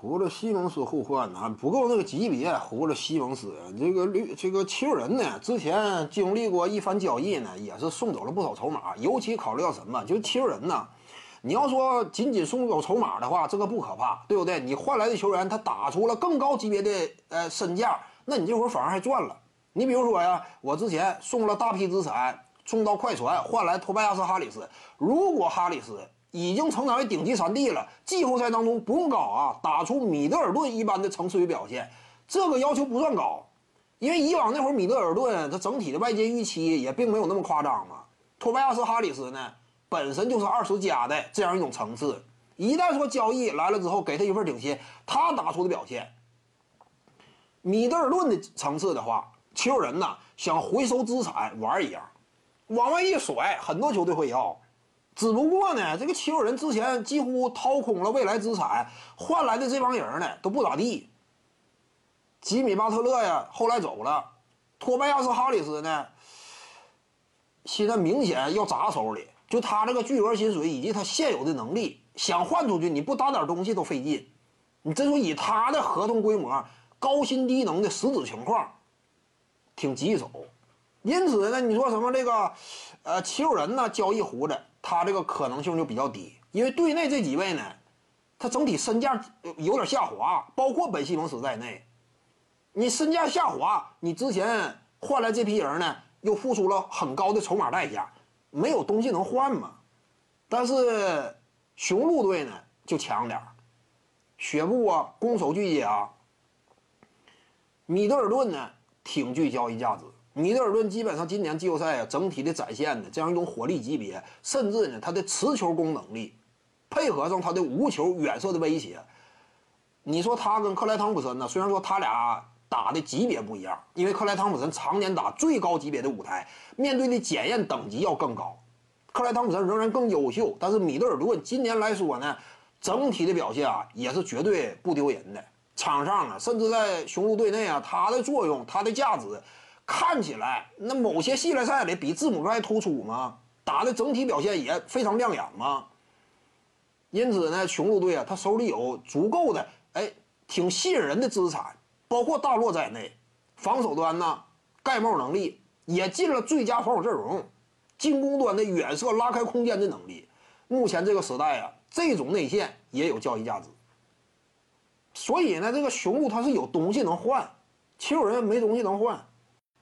胡了西蒙斯互换呢，不够那个级别。胡了西蒙斯，这个绿这个七六人呢，之前经历过一番交易呢，也是送走了不少筹码。尤其考虑到什么，就七六人呢，你要说仅仅送走筹码的话，这个不可怕，对不对？你换来的球员他打出了更高级别的呃身价，那你这会儿反而还赚了。你比如说呀，我之前送了大批资产送到快船，换来托拜亚斯哈里斯。如果哈里斯已经成长为顶级三 D 了，季后赛当中不用高啊，打出米德尔顿一般的层次与表现，这个要求不算高，因为以往那会儿米德尔顿他整体的外界预期也并没有那么夸张嘛。托拜亚斯哈里斯呢，本身就是二十加的这样一种层次，一旦说交易来了之后给他一份顶薪，他打出的表现，米德尔顿的层次的话，球人呐想回收资产玩一样，往外一甩，很多球队会要。只不过呢，这个七六人之前几乎掏空了未来资产，换来的这帮人呢都不咋地。吉米巴特勒呀，后来走了；托拜亚斯哈里斯呢，现在明显要砸手里。就他这个巨额薪水以及他现有的能力，想换出去，你不打点东西都费劲。你真说以他的合同规模，高薪低能的实质情况，挺棘手。因此呢，你说什么这个，呃，七六人呢交易胡子，他这个可能性就比较低，因为队内这几位呢，他整体身价有点下滑，包括本西蒙斯在内。你身价下滑，你之前换来这批人呢，又付出了很高的筹码代价，没有东西能换嘛。但是雄鹿队呢就强点儿，雪布啊，攻守俱佳。米德尔顿呢挺具交易价值。米德尔顿基本上今年季后赛啊，整体的展现的这样一种火力级别，甚至呢他的持球攻能力，配合上他的无球远射的威胁，你说他跟克莱汤普森呢？虽然说他俩打的级别不一样，因为克莱汤普森常年打最高级别的舞台，面对的检验等级要更高，克莱汤普森仍然更优秀。但是米德尔顿今年来说呢，整体的表现啊也是绝对不丢人的。场上啊，甚至在雄鹿队内啊，他的作用，他的价值。看起来那某些系列赛里比字母哥还突出吗？打的整体表现也非常亮眼吗？因此呢，雄鹿队啊，他手里有足够的哎，挺吸引人的资产，包括大洛在内，防守端呢，盖帽能力也进了最佳防守阵容，进攻端的远射拉开空间的能力，目前这个时代啊，这种内线也有交易价值。所以呢，这个雄鹿他是有东西能换，七六人没东西能换。